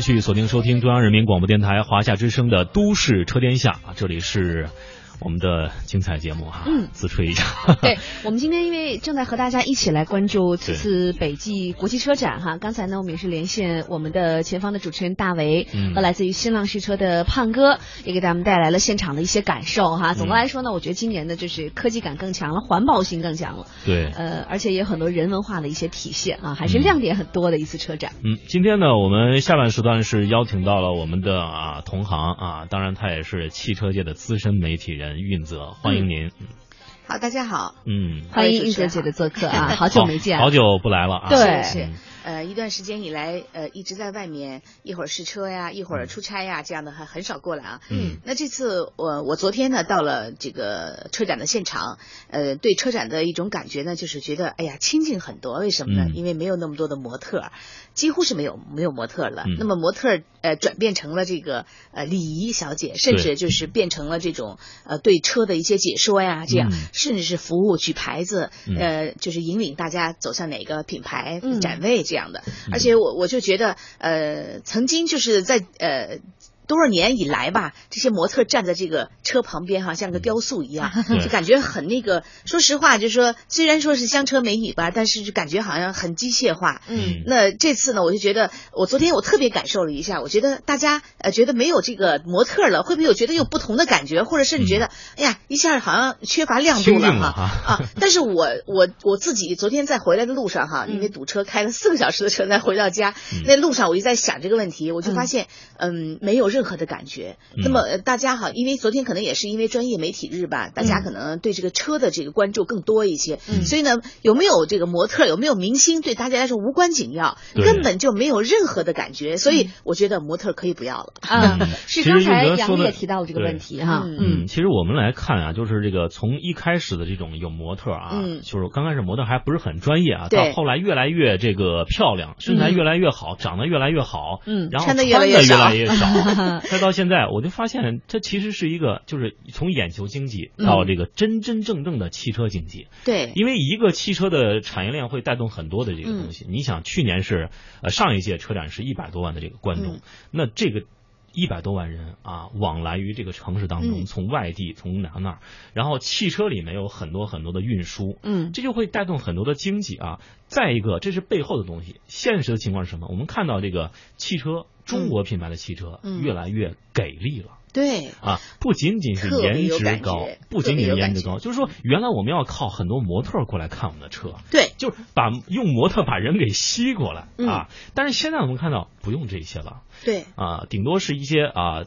继续锁定收听中央人民广播电台华夏之声的《都市车天下》，这里是。我们的精彩节目哈，嗯，自吹一下。对我们今天因为正在和大家一起来关注此次北际国际车展哈，刚才呢我们也是连线我们的前方的主持人大为和来自于新浪汽车的胖哥，也给咱们带来了现场的一些感受哈。总的来说呢，我觉得今年的就是科技感更强了，环保性更强了。对，呃，而且也有很多人文化的一些体现啊，还是亮点很多的一次车展。嗯，今天呢，我们下半时段是邀请到了我们的啊同行啊，当然他也是汽车界的资深媒体人。运泽，欢迎您。好，大家好。嗯，欢迎运泽姐的做客啊，好久没见，好久不来了啊。对，是呃，一段时间以来，呃，一直在外面，一会儿试车呀，一会儿出差呀，这样的还很少过来啊。嗯。那这次我我昨天呢到了这个车展的现场，呃，对车展的一种感觉呢，就是觉得哎呀亲近很多。为什么呢？因为没有那么多的模特。几乎是没有没有模特了，那么模特呃转变成了这个呃礼仪小姐，甚至就是变成了这种呃对车的一些解说呀，这样甚至是服务举牌子，呃就是引领大家走向哪个品牌展位这样的，而且我我就觉得呃曾经就是在呃。多少年以来吧，这些模特站在这个车旁边哈，像个雕塑一样，就感觉很那个。说实话，就是说虽然说是香车美女吧，但是就感觉好像很机械化。嗯，那这次呢，我就觉得，我昨天我特别感受了一下，我觉得大家呃觉得没有这个模特了，会不会有觉得有不同的感觉，或者甚至觉得，哎呀，一下好像缺乏亮度了哈啊！但是我我我自己昨天在回来的路上哈，因为堵车开了四个小时的车才回到家，那路上我就在想这个问题，我就发现，嗯，没有任任何的感觉，那么大家哈，因为昨天可能也是因为专业媒体日吧，大家可能对这个车的这个关注更多一些，所以呢，有没有这个模特，有没有明星，对大家来说无关紧要，根本就没有任何的感觉，所以我觉得模特可以不要了。啊。是刚才杨也提到了这个问题哈，嗯，其实我们来看啊，就是这个从一开始的这种有模特啊，就是刚开始模特还不是很专业啊，到后来越来越这个漂亮，身材越来越好，长得越来越好，嗯，然后穿的越来越少。再到现在，我就发现它其实是一个，就是从眼球经济到这个真真正正的汽车经济。对，因为一个汽车的产业链会带动很多的这个东西。你想，去年是呃上一届车展是一百多万的这个观众，那这个一百多万人啊，往来于这个城市当中，从外地从哪那儿，然后汽车里面有很多很多的运输，嗯，这就会带动很多的经济啊。再一个，这是背后的东西。现实的情况是什么？我们看到这个汽车。中国品牌的汽车越来越给力了，对。啊，不仅仅是颜值高，不仅仅是颜值高，就是说原来我们要靠很多模特过来看我们的车，对，就是把用模特把人给吸过来啊。但是现在我们看到不用这些了，对。啊，顶多是一些啊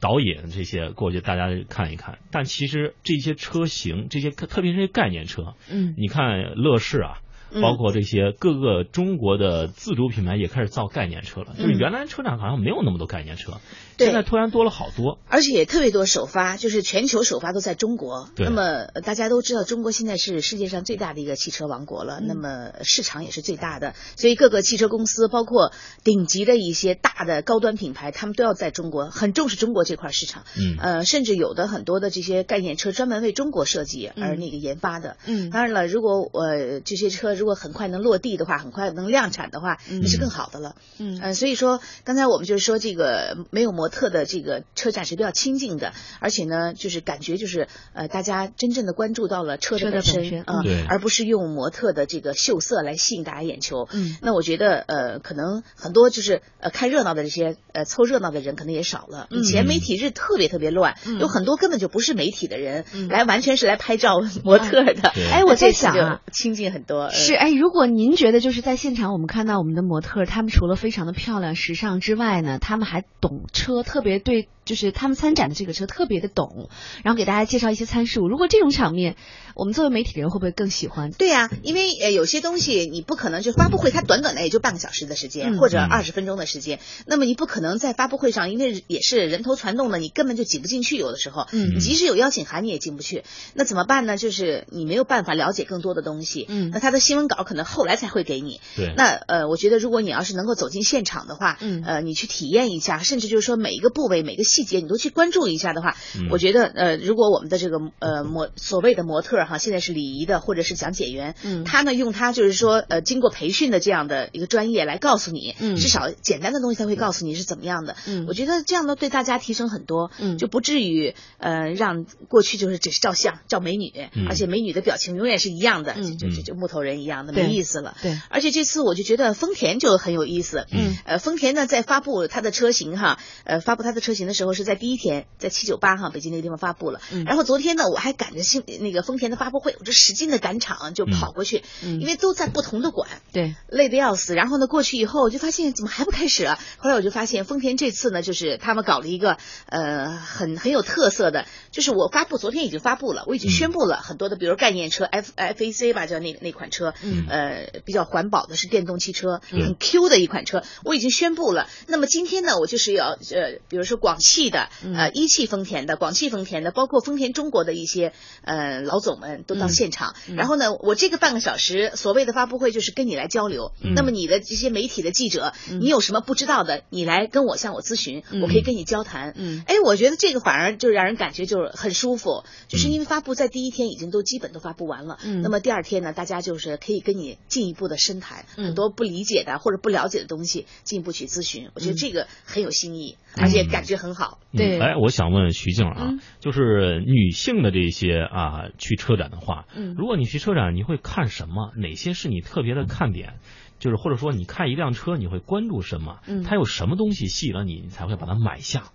导演这些过去大家看一看，但其实这些车型，这些特别是概念车，嗯，你看乐视啊。包括这些各个中国的自主品牌也开始造概念车了，就是原来车展好像没有那么多概念车。现在突然多了好多，而且也特别多首发，就是全球首发都在中国。那么大家都知道，中国现在是世界上最大的一个汽车王国了，那么市场也是最大的，所以各个汽车公司，包括顶级的一些大的高端品牌，他们都要在中国很重视中国这块市场。嗯，呃，甚至有的很多的这些概念车专门为中国设计而那个研发的。嗯，当然了，如果我这些车如果很快能落地的话，很快能量产的话，那是更好的了。嗯，呃，所以说刚才我们就是说这个没有模。特的这个车展是比较亲近的，而且呢，就是感觉就是呃，大家真正的关注到了车的本身啊，而不是用模特的这个秀色来吸引大家眼球。嗯，那我觉得呃，可能很多就是呃看热闹的这些呃凑热闹的人可能也少了。以前媒体日特别特别乱，有很多根本就不是媒体的人来，完全是来拍照 模特的。哎，我在想啊，亲近很多是哎，如果您觉得就是在现场我们看到我们的模特，他们除了非常的漂亮时尚之外呢，他们还懂车。特别对，就是他们参展的这个车特别的懂，然后给大家介绍一些参数。如果这种场面，我们作为媒体人会不会更喜欢？对呀，因为呃有些东西你不可能就发布会，它短短的也就半个小时的时间或者二十分钟的时间，那么你不可能在发布会上，因为也是人头攒动的，你根本就挤不进去。有的时候，嗯，即使有邀请函你也进不去，那怎么办呢？就是你没有办法了解更多的东西。嗯，那他的新闻。闻稿可能后来才会给你。对。那呃，我觉得如果你要是能够走进现场的话，嗯，呃，你去体验一下，甚至就是说每一个部位、每个细节你都去关注一下的话，我觉得呃，如果我们的这个呃模所谓的模特哈，现在是礼仪的或者是讲解员，嗯，他呢用他就是说呃经过培训的这样的一个专业来告诉你，嗯，至少简单的东西他会告诉你是怎么样的。嗯，我觉得这样呢对大家提升很多，嗯，就不至于呃让过去就是只是照相照美女，而且美女的表情永远是一样的，就就就木头人一样的没意思了。对，而且这次我就觉得丰田就很有意思。嗯，呃，丰田呢在发布它的车型哈，呃，发布它的车型的时候是在第一天，在七九八哈北京那个地方发布了。嗯，然后昨天呢我还赶着新那个丰田的发布会，我就使劲的赶场就跑过去，因为都在不同的馆。对，累得要死。然后呢过去以后我就发现怎么还不开始啊？后来我就发现丰田这次呢就是他们搞了一个呃很很有特色的，就是我发布昨天已经发布了，我已经宣布了很多的，比如概念车 F F A C 吧，叫那那款车，嗯，呃比较环保的是电动汽车，很 Q 的一款车，我已经宣布了。那么今天呢，我就是要呃，比如说广汽的，呃一汽丰田的，广汽丰田的，包括丰田中国的一些呃老总们都到现场。然后呢，我这个半个小时所谓的发布会就是跟你来交流。那么你的这些媒体的记者，你有什么不知道的，你来跟我向我咨询，我可以跟你交谈。嗯，哎，我觉得这个反而就让人感觉就是很舒服，就是因为发布在第一天已经都基本都发布完了。嗯，那么第二天呢，大家就是可以跟你进一步的深谈，很多不理解的或者不了解的东西进一步去咨询。我觉得这个很有新意，而且感觉很好。对，哎，我想问徐静啊，就是女性的这些啊去车展的话，嗯，如果你去车展，你会看什么？哪些是你特别的看点？就是或者说，你看一辆车，你会关注什么？嗯，它有什么东西吸引了你，你才会把它买下？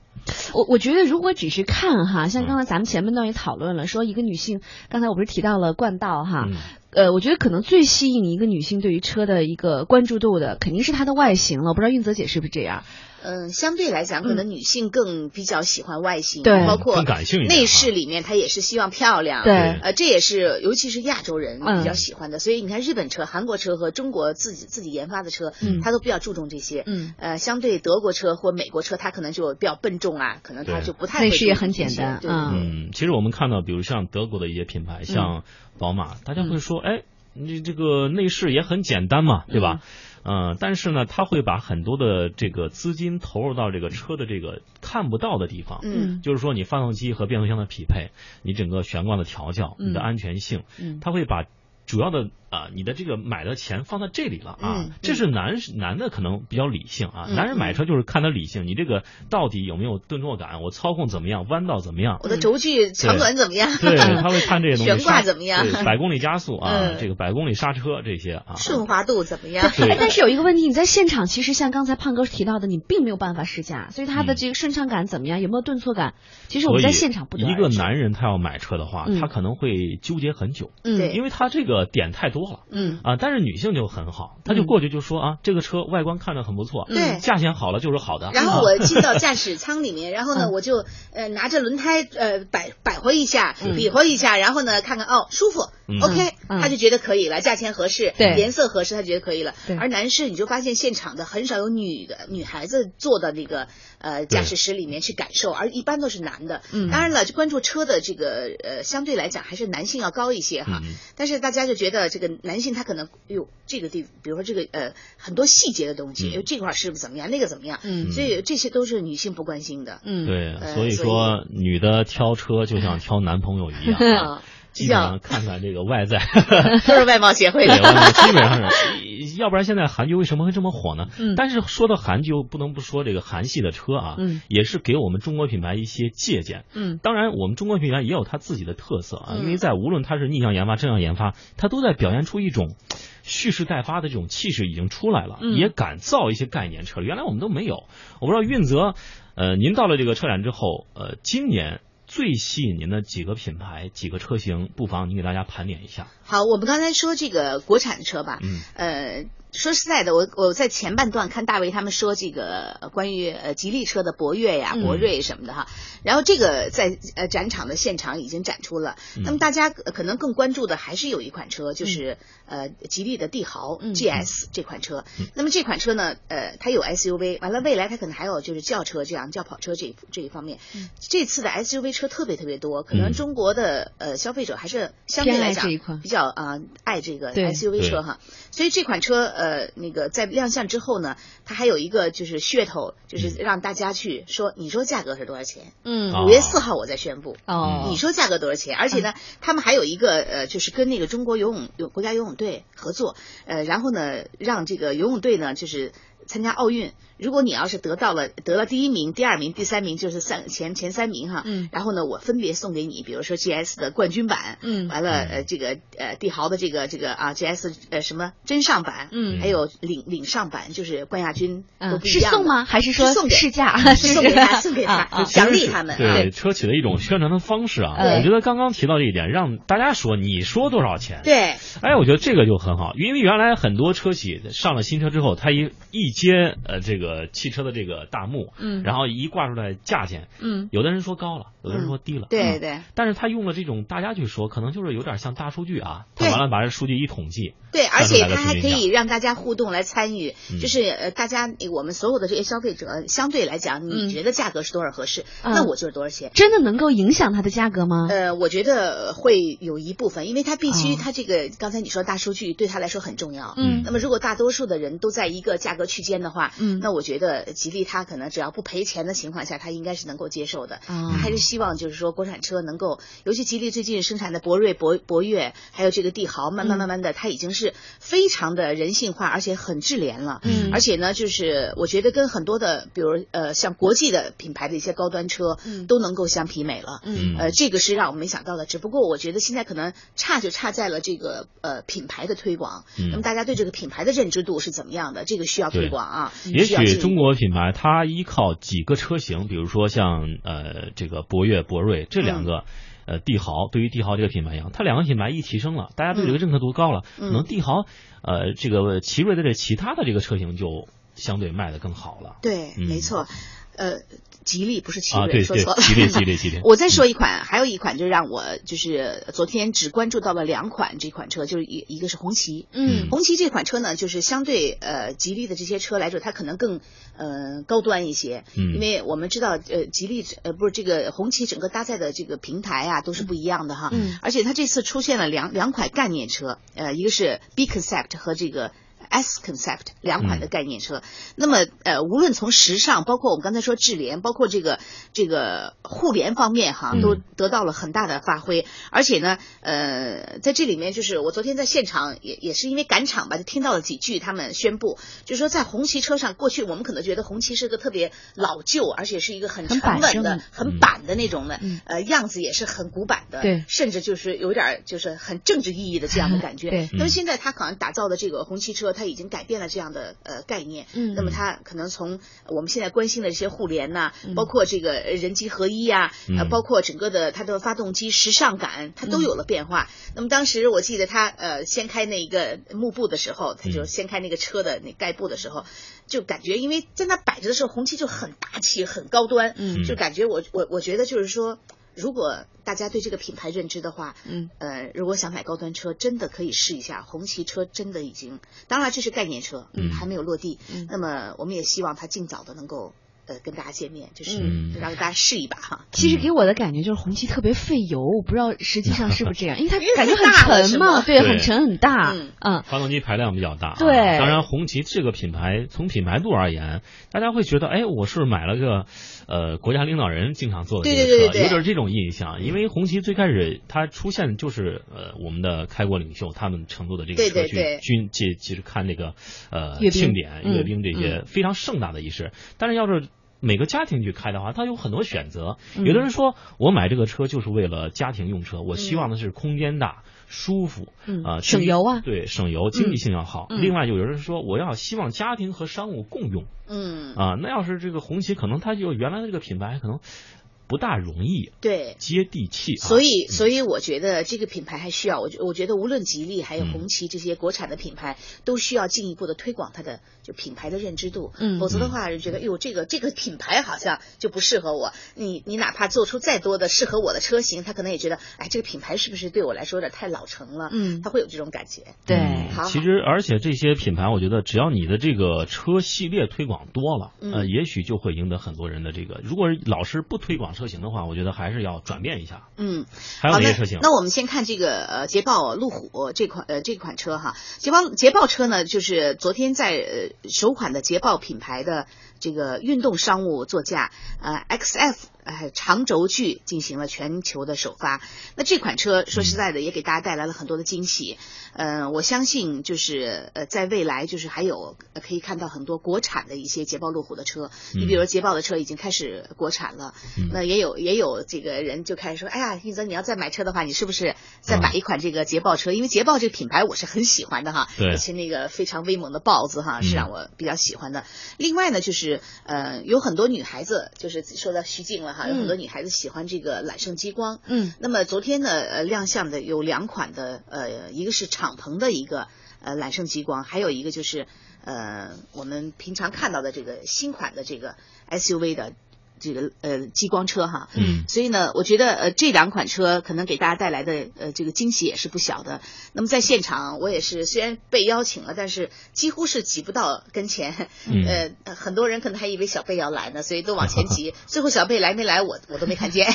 我我觉得，如果只是看哈，像刚才咱们前半段也讨论了，说一个女性，刚才我不是提到了冠道哈，呃，我觉得可能最吸引一个女性对于车的一个关注度的，肯定是它的外形了。我不知道运泽姐是不是这样？嗯，相对来讲，可能女性更比较喜欢外形，对，包括感性内饰里面，她也是希望漂亮，对，呃，这也是尤其是亚洲人比较喜欢的。所以你看，日本车、韩国车和中国自己自己研发的车，嗯，它都比较注重这些，嗯，呃，相对德国车或美国车，它可能就比较笨重啊，可能它就不太内饰也很简单，嗯，其实我们看到，比如像德国的一些品牌，像宝马，大家会说，哎，你这个内饰也很简单嘛，对吧？嗯，但是呢，他会把很多的这个资金投入到这个车的这个看不到的地方，嗯，就是说你发动机和变速箱的匹配，你整个悬挂的调教，你的安全性，嗯，他会把。主要的啊，你的这个买的钱放在这里了啊，这是男男的可能比较理性啊，男人买车就是看他理性，你这个到底有没有顿挫感，我操控怎么样，弯道怎么样，我的轴距长短怎么样，对，他会看这些东西，悬挂怎么样，百公里加速啊，这个百公里刹车这些啊，顺滑度怎么样？对，但是有一个问题，你在现场其实像刚才胖哥提到的，你并没有办法试驾，所以他的这个顺畅感怎么样，有没有顿挫感？其实我们在现场不一个男人他要买车的话，他可能会纠结很久，嗯，因为他这个点太多了。嗯啊，但是女性就很好，她就过去就说啊，这个车外观看着很不错，对，价钱好了就是好的。然后我 进到驾驶舱里面，然后呢，我就呃拿着轮胎呃摆摆活一下，比划一下，然后呢看看哦舒服，OK，他就觉得可以了，价钱合适，对，颜色合适，他觉得可以了。而男士你就发现现场的很少有女的女孩子坐的那个呃驾驶室里面去感受，而一般都是男的。嗯，当然了，就关注车的这个呃相对来讲还是男性要高一些哈，但是大家就觉得这个。男性他可能有这个地，比如说这个呃很多细节的东西，这块是不是怎么样，那个怎么样？嗯，所以这些都是女性不关心的。嗯，对，所以说女的挑车就像挑男朋友一样。基本上看看这个外在，都是外貌协会的。基本上是，要不然现在韩剧为什么会这么火呢？嗯，但是说到韩剧，不能不说这个韩系的车啊，嗯，也是给我们中国品牌一些借鉴。嗯，当然我们中国品牌也有它自己的特色啊，因为在无论它是逆向研发、正向研发，它都在表现出一种蓄势待发的这种气势已经出来了，也敢造一些概念车。原来我们都没有。我不知道运泽，呃，您到了这个车展之后，呃，今年。最吸引您的几个品牌、几个车型，不妨您给大家盘点一下。好，我们刚才说这个国产车吧，嗯，呃。说实在的，我我在前半段看大卫他们说这个关于呃吉利车的博越呀、博瑞什么的哈，然后这个在呃展场的现场已经展出了。那么大家可能更关注的还是有一款车，就是呃吉利的帝豪 GS 这款车。那么这款车呢，呃，它有 SUV，完了未来它可能还有就是轿车这样轿跑车这这一方面。这次的 SUV 车特别特别多，可能中国的呃消费者还是相对来讲比较啊爱这个 SUV 车哈。所以这款车呃那个在亮相之后呢，它还有一个就是噱头，就是让大家去说，你说价格是多少钱？嗯，五月四号我再宣布。哦，你说价格多少钱？而且呢，他们还有一个呃，就是跟那个中国游泳有国家游泳队合作，呃，然后呢，让这个游泳队呢，就是参加奥运。如果你要是得到了得了第一名、第二名、第三名，就是三前前三名哈。嗯。然后呢，我分别送给你，比如说 GS 的冠军版。嗯。完了，呃，这个呃帝豪的这个这个啊 GS 呃什么真上版。嗯。还有领领上版，就是冠亚军都不一样。是送吗？还是说送试驾？送给他，送给他，奖励他们。对车企的一种宣传的方式啊。我觉得刚刚提到这一点，让大家说你说多少钱？对。哎，我觉得这个就很好，因为原来很多车企上了新车之后，他一一接呃这个汽车的这个。大幕，嗯，然后一挂出来价钱，嗯，有的人说高了，有的人说低了，对对，但是他用了这种大家去说，可能就是有点像大数据啊，他完了把这数据一统计，对，而且他还可以让大家互动来参与，就是呃，大家我们所有的这些消费者相对来讲，你觉得价格是多少合适，那我就是多少钱，真的能够影响它的价格吗？呃，我觉得会有一部分，因为它必须它这个刚才你说大数据对他来说很重要，嗯，那么如果大多数的人都在一个价格区间的话，嗯，那我觉得吉利它可能只要不赔钱的情况下，它应该是能够接受的。他还是希望就是说国产车能够，尤其吉利最近生产的博瑞、博博越，还有这个帝豪，慢慢慢慢的，它已经是非常的人性化，而且很智联了。嗯，而且呢，就是我觉得跟很多的，比如呃像国际的品牌的一些高端车，嗯，都能够相媲美了。嗯，呃，这个是让我们没想到的。只不过我觉得现在可能差就差在了这个呃品牌的推广。嗯，那么大家对这个品牌的认知度是怎么样的？这个需要推广啊。也许中国品牌它依靠。几个车型，比如说像呃这个博越、博瑞这两个，呃帝豪，对于帝豪这个品牌一样，它两个品牌一提升了，大家对这个认可度高了，可能帝豪呃这个奇瑞的这其他的这个车型就相对卖的更好了。对，没错，呃。吉利不是奇瑞，说错了。吉利，吉利，吉利。我再说一款，还有一款就让我就是昨天只关注到了两款这款车，就是一一个是红旗。嗯，红旗这款车呢，就是相对呃吉利的这些车来说，它可能更呃高端一些。嗯，因为我们知道呃吉利呃不是这个红旗整个搭载的这个平台啊都是不一样的哈。嗯，而且它这次出现了两两款概念车，呃一个是 B Concept 和这个。S Concept 两款的概念车，那么呃，无论从时尚，包括我们刚才说智联，包括这个这个互联方面哈，都得到了很大的发挥。而且呢，呃，在这里面就是我昨天在现场也也是因为赶场吧，就听到了几句他们宣布，就是说在红旗车上，过去我们可能觉得红旗是个特别老旧，而且是一个很沉稳的、很板的那种的，呃，样子也是很古板的，对，甚至就是有点就是很政治意义的这样的感觉。对，那么现在他好像打造的这个红旗车，它已经改变了这样的呃概念，嗯，那么它可能从我们现在关心的这些互联呐，包括这个人机合一呀，呃，包括整个的它的发动机时尚感，它都有了变化。那么当时我记得他呃掀开那一个幕布的时候，他就掀开那个车的那盖布的时候，就感觉因为在那摆着的时候，红旗就很大气、很高端，嗯，就感觉我我我觉得就是说。如果大家对这个品牌认知的话，嗯，呃，如果想买高端车，真的可以试一下红旗车，真的已经，当然这是概念车，嗯，还没有落地，嗯，那么我们也希望它尽早的能够。呃，跟大家见面就是让大家试一把哈。其实给我的感觉就是红旗特别费油，我不知道实际上是不是这样，因为它感觉很沉嘛，对，很沉很大，嗯。发动机排量比较大，对。当然，红旗这个品牌从品牌度而言，大家会觉得，哎，我是买了个呃国家领导人经常坐的这个车，有点这种印象。因为红旗最开始它出现就是呃我们的开国领袖他们乘坐的这个车去军去其实看那个呃庆典阅兵这些非常盛大的仪式，但是要是。每个家庭去开的话，它有很多选择。有的人说我买这个车就是为了家庭用车，我希望的是空间大、舒服，啊，省油啊，对，省油，经济性要好。另外，有人说我要希望家庭和商务共用，嗯，啊，那要是这个红旗，可能它就原来的这个品牌可能不大容易，对，接地气。所以，所以我觉得这个品牌还需要，我觉我觉得无论吉利还有红旗这些国产的品牌，都需要进一步的推广它的就品牌的认知度。嗯，否则的话，人觉得，哟，这个这个品牌好像就不适合我。你你哪怕做出再多的适合我的车型，他可能也觉得，哎，这个品牌是不是对我来说有点太老成了？嗯，他会有这种感觉。对，好。其实，而且这些品牌，我觉得只要你的这个车系列推广多了，呃，也许就会赢得很多人的这个。如果老是不推广车型的话，我觉得。还是要转变一下。嗯，还有哪些车型？那我们先看这个呃捷豹路虎这款呃这款车哈，捷豹捷豹车呢，就是昨天在呃首款的捷豹品牌的这个运动商务座驾呃 XF。呃，长轴距进行了全球的首发。那这款车说实在的，也给大家带来了很多的惊喜。呃，我相信就是呃，在未来就是还有可以看到很多国产的一些捷豹路虎的车。你比如捷豹的车已经开始国产了，那也有也有这个人就开始说，哎呀，一泽你要再买车的话，你是不是再买一款这个捷豹车？因为捷豹这个品牌我是很喜欢的哈，而且那个非常威猛的豹子哈是让我比较喜欢的。另外呢，就是呃，有很多女孩子就是说到徐静了。哈，有很多女孩子喜欢这个揽胜激光。嗯，那么昨天呢，呃，亮相的有两款的，呃，一个是敞篷的一个呃揽胜激光，还有一个就是呃我们平常看到的这个新款的这个 SUV 的。这个呃激光车哈，嗯，所以呢，我觉得呃这两款车可能给大家带来的呃这个惊喜也是不小的。那么在现场，我也是虽然被邀请了，但是几乎是挤不到跟前，嗯 呃，很多人可能还以为小贝要来呢，所以都往前挤。最后小贝来没来，我我都没看见。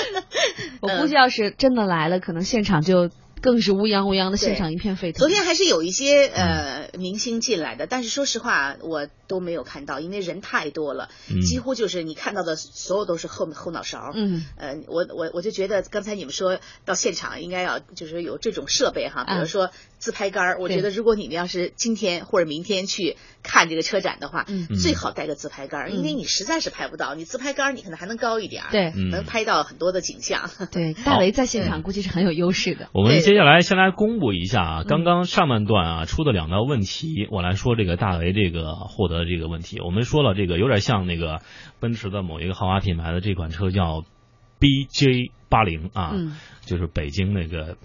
我估计要是真的来了，可能现场就。更是乌泱乌泱的现场一片沸腾。昨天还是有一些呃明星进来的，但是说实话我都没有看到，因为人太多了，几乎就是你看到的所有都是后后脑勺。嗯，呃，我我我就觉得刚才你们说到现场应该要就是有这种设备哈，比如说自拍杆儿。我觉得如果你们要是今天或者明天去看这个车展的话，最好带个自拍杆儿，因为你实在是拍不到，你自拍杆儿你可能还能高一点儿，对，能拍到很多的景象。对，大雷在现场估计是很有优势的。我们。接下来先来公布一下啊，刚刚上半段啊出的两道问题，我来说这个大为这个获得这个问题。我们说了这个有点像那个奔驰的某一个豪华品牌的这款车叫 BJ 八零啊，就是北京那个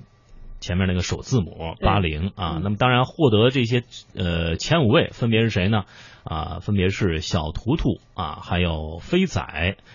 前面那个首字母八零啊。那么当然获得这些呃前五位分别是谁呢？啊，分别是小图图啊，还有飞仔，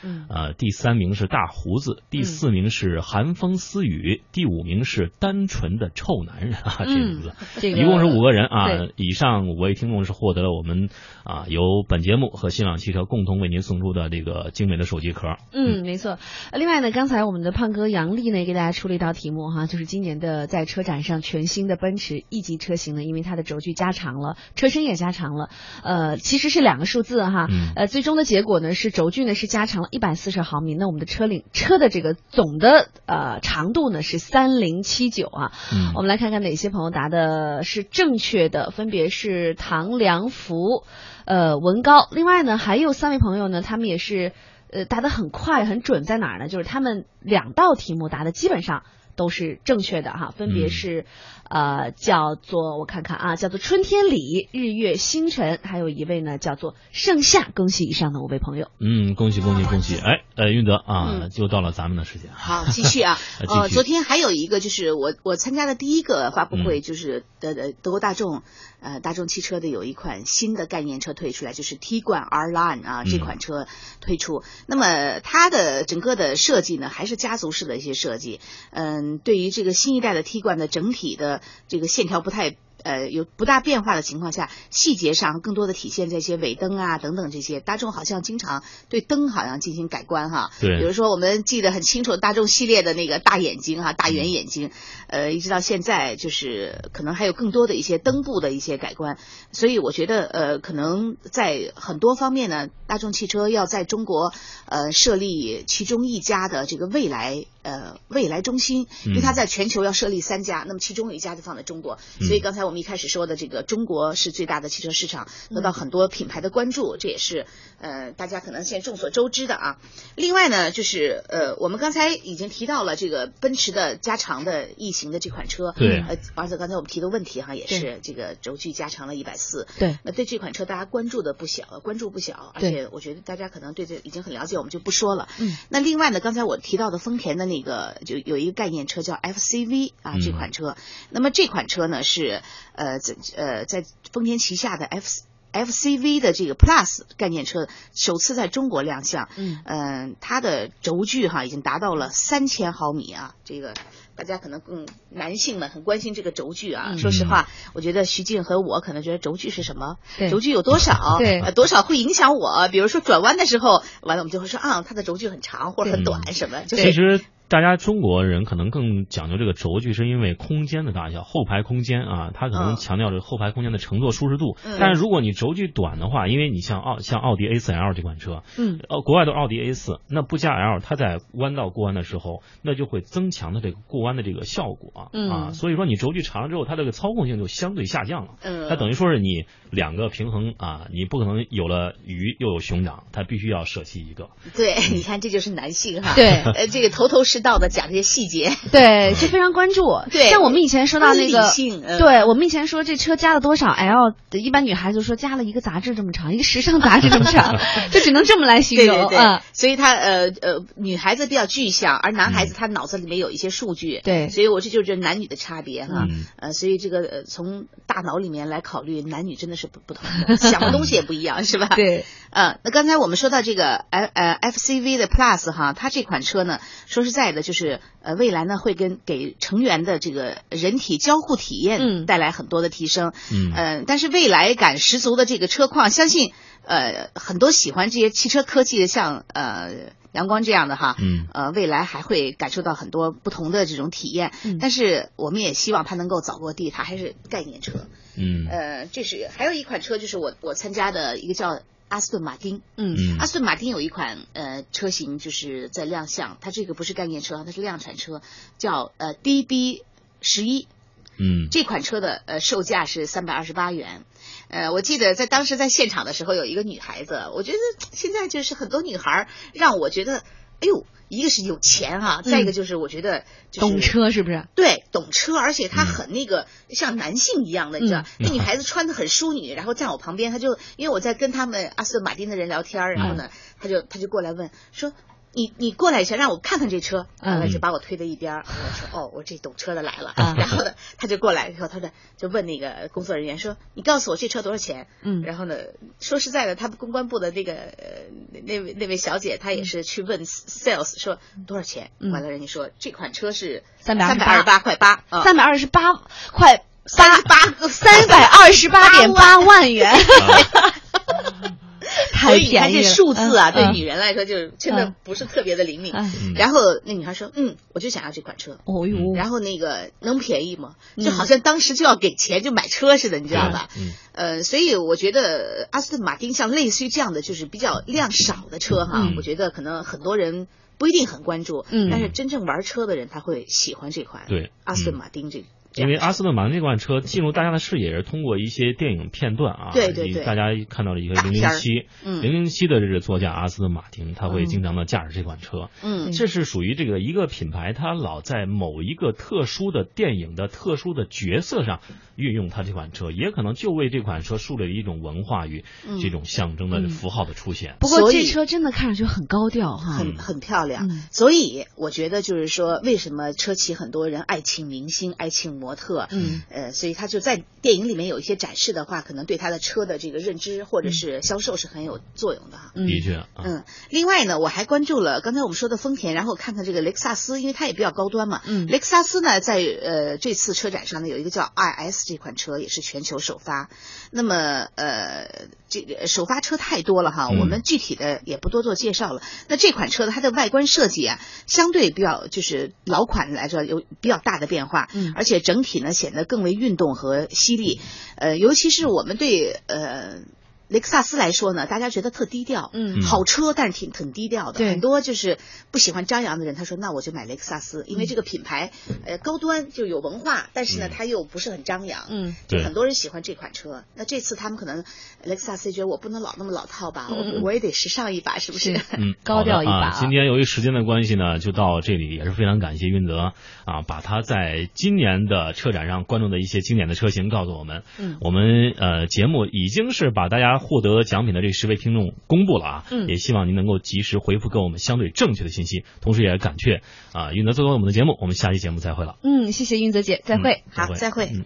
嗯，呃，第三名是大胡子，第四名是寒风私语，第五名是单纯的臭男人啊，这名字，一共是五个人啊。以上五位听众是获得了我们啊由本节目和新浪汽车共同为您送出的这个精美的手机壳。嗯，没错。另外呢，刚才我们的胖哥杨丽呢给大家出了一道题目哈，就是今年的在车展上全新的奔驰 E 级车型呢，因为它的轴距加长了，车身也加长了，呃。其实是两个数字哈，呃，最终的结果呢是轴距呢是加长了一百四十毫米，那我们的车龄车的这个总的呃长度呢是三零七九啊，我们来看看哪些朋友答的是正确的，分别是唐良福、呃文高，另外呢还有三位朋友呢，他们也是呃答的很快很准，在哪儿呢？就是他们两道题目答的基本上。都是正确的哈，分别是，呃，叫做我看看啊，叫做春天里、日月星辰，还有一位呢叫做盛夏。恭喜以上的五位朋友。嗯，恭喜恭喜恭喜！哎，呃，运德啊，就到了咱们的时间。好，继续啊。呃，昨天还有一个就是我我参加的第一个发布会，就是德德德国大众。呃，大众汽车的有一款新的概念车推出来，就是 T 冠 R Line 啊，这款车推出。那么它的整个的设计呢，还是家族式的一些设计。嗯，对于这个新一代的 T 冠的整体的这个线条不太。呃，有不大变化的情况下，细节上更多的体现在一些尾灯啊等等这些。大众好像经常对灯好像进行改观哈。对。比如说我们记得很清楚，大众系列的那个大眼睛哈，大圆眼睛，呃，一直到现在就是可能还有更多的一些灯部的一些改观。所以我觉得呃，可能在很多方面呢，大众汽车要在中国呃设立其中一家的这个未来。呃未来中心，因为它在全球要设立三家，那么其中有一家就放在中国，所以刚才我们一开始说的这个中国是最大的汽车市场，得到很多品牌的关注，这也是呃大家可能现在众所周知的啊。另外呢，就是呃我们刚才已经提到了这个奔驰的加长的异形的这款车，对，呃而且刚才我们提的问题哈也是这个轴距加长了一百四，对，那对这款车大家关注的不小，关注不小，而且我觉得大家可能对这已经很了解，我们就不说了。嗯，那另外呢，刚才我提到的丰田的那个就有一个概念车叫 FCV 啊，这款车，那么这款车呢是呃在呃在丰田旗下的 F。FCV 的这个 Plus 概念车首次在中国亮相，嗯嗯，它的轴距哈已经达到了三千毫米啊，这个大家可能更男性们很关心这个轴距啊。说实话，我觉得徐静和我可能觉得轴距是什么？轴距有多少？对，多少会影响我？比如说转弯的时候，完了我们就会说啊，它的轴距很长或者很短什么？其实。大家中国人可能更讲究这个轴距，是因为空间的大小，后排空间啊，它可能强调这个后排空间的乘坐舒适度。但是如果你轴距短的话，因为你像奥像奥迪 A4L 这款车，嗯，呃，国外都是奥迪 A4，那不加 L，它在弯道过弯的时候，那就会增强的这个过弯的这个效果啊。所以说你轴距长了之后，它这个操控性就相对下降了。嗯，它等于说是你两个平衡啊，你不可能有了鱼又有熊掌，它必须要舍弃一个。对，你看这就是男性哈。对，呃，这个头头是道的讲这些。细节 对，就非常关注。对，像我们以前说到那个，对我们以前说这车加了多少 L，一般女孩子说加了一个杂志这么长，一个时尚杂志这么长，就只能这么来形容。对对对，所以他呃呃，女孩子比较具象，而男孩子他脑子里面有一些数据。对，所以我这就是男女的差别哈。呃，所以这个呃从大脑里面来考虑，男女真的是不不同的，想的东西也不一样，是吧？对。呃，那刚才我们说到这个 F 呃 FCV 的 Plus 哈，它这款车呢，说实在的，就是呃未来呢会跟给成员的这个人体交互体验带来很多的提升，嗯，呃，但是未来感十足的这个车况，相信呃很多喜欢这些汽车科技的，像呃阳光这样的哈，嗯，呃未来还会感受到很多不同的这种体验，但是我们也希望它能够早落地，它还是概念车，嗯，呃，这是还有一款车就是我我参加的一个叫。阿斯顿马丁，嗯，阿斯顿马丁有一款呃车型就是在亮相，它这个不是概念车，它是量产车，叫呃 DB 十一，嗯，这款车的呃售价是三百二十八元，呃，我记得在当时在现场的时候有一个女孩子，我觉得现在就是很多女孩让我觉得，哎呦。一个是有钱哈，再一个就是我觉得懂车是不是？对，懂车，而且他很那个像男性一样的，你知道，那女孩子穿的很淑女，然后站我旁边，他就因为我在跟他们阿斯顿马丁的人聊天，然后呢，他就他就过来问说。你你过来一下，让我看看这车，完了就把我推到一边。我说哦，我这懂车的来了。然后呢，他就过来，以后他说就问那个工作人员说：“你告诉我这车多少钱？”嗯，然后呢，说实在的，他们公关部的那个那位那位小姐，她也是去问 sales 说多少钱。完了，人家说这款车是三百三百二十八块八，三百二十八块八八三百二十八点八万元。所以你看这数字啊，对女人来说就真的不是特别的灵敏。然后那女孩说：“嗯，我就想要这款车。”哦哟，然后那个能便宜吗？就好像当时就要给钱就买车似的，你知道吧？呃，所以我觉得阿斯顿马丁像类似于这样的就是比较量少的车哈，我觉得可能很多人不一定很关注，但是真正玩车的人他会喜欢这款对阿斯顿马丁这。因为阿斯顿马丁这款车进入大家的视野是通过一些电影片段啊，对对对，大家看到了一个零零七，零零七的这个座驾阿斯顿马丁，他会经常的驾驶这款车，嗯，这是属于这个一个品牌，它老在某一个特殊的电影的特殊的角色上运用它这款车，也可能就为这款车树立了一种文化与这种象征的符号的出现。不过这车真的看上去很高调哈，很很漂亮，所以我觉得就是说，为什么车企很多人爱请明星，爱请模特，嗯。呃，所以他就在电影里面有一些展示的话，可能对他的车的这个认知或者是销售是很有作用的哈。的确，嗯。另外呢，我还关注了刚才我们说的丰田，然后看看这个雷克萨斯，因为它也比较高端嘛。嗯。雷克萨斯呢，在呃这次车展上呢，有一个叫 RS 这款车，也是全球首发。那么呃，这个首发车太多了哈，我们具体的也不多做介绍了。那这款车它的外观设计啊，相对比较就是老款来说有比较大的变化，嗯，而且整体呢显得更。为运动和犀利，呃，尤其是我们对呃雷克萨斯来说呢，大家觉得特低调，嗯，好车，但是挺挺低调的。对，很多就是不喜欢张扬的人，他说那我就买雷克萨斯，因为这个品牌呃高端就有文化，但是呢，它又不是很张扬，嗯，就很多人喜欢这款车。那这次他们可能雷克萨斯觉得我不能老那么老套吧，我我也得时尚一把，是不是？嗯，高调一把。今天由于时间的关系呢，就到这里，也是非常感谢运泽啊，把他在今年的车展上关注的一些经典的车型告诉我们。嗯，我们呃节目已经是把大家获得奖品的这十位听众公布了啊，嗯，也希望您能够及时回复给我们相对正确的信息，同时也感谢啊云泽做客我们的节目，我们下期节目再会了。嗯，谢谢云泽姐，再会，好，再会。嗯